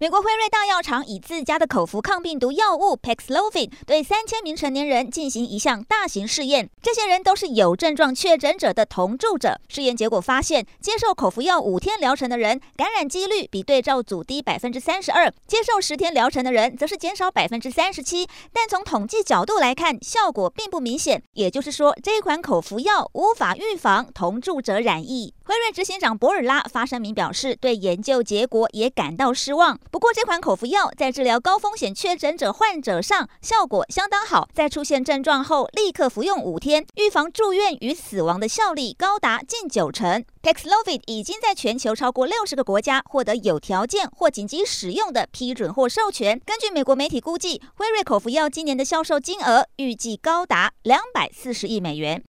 美国辉瑞大药厂以自家的口服抗病毒药物 Paxlovid 对三千名成年人进行一项大型试验，这些人都是有症状确诊者的同住者。试验结果发现，接受口服药五天疗程的人，感染几率比对照组低百分之三十二；接受十天疗程的人，则是减少百分之三十七。但从统计角度来看，效果并不明显，也就是说，这款口服药无法预防同住者染疫。辉瑞执行长博尔拉发声明表示，对研究结果也感到失望。不过，这款口服药在治疗高风险确诊者患者上效果相当好，在出现症状后立刻服用五天，预防住院与死亡的效力高达近九成。Paxlovid 已经在全球超过六十个国家获得有条件或紧急使用的批准或授权。根据美国媒体估计，辉瑞口服药今年的销售金额预计高达两百四十亿美元。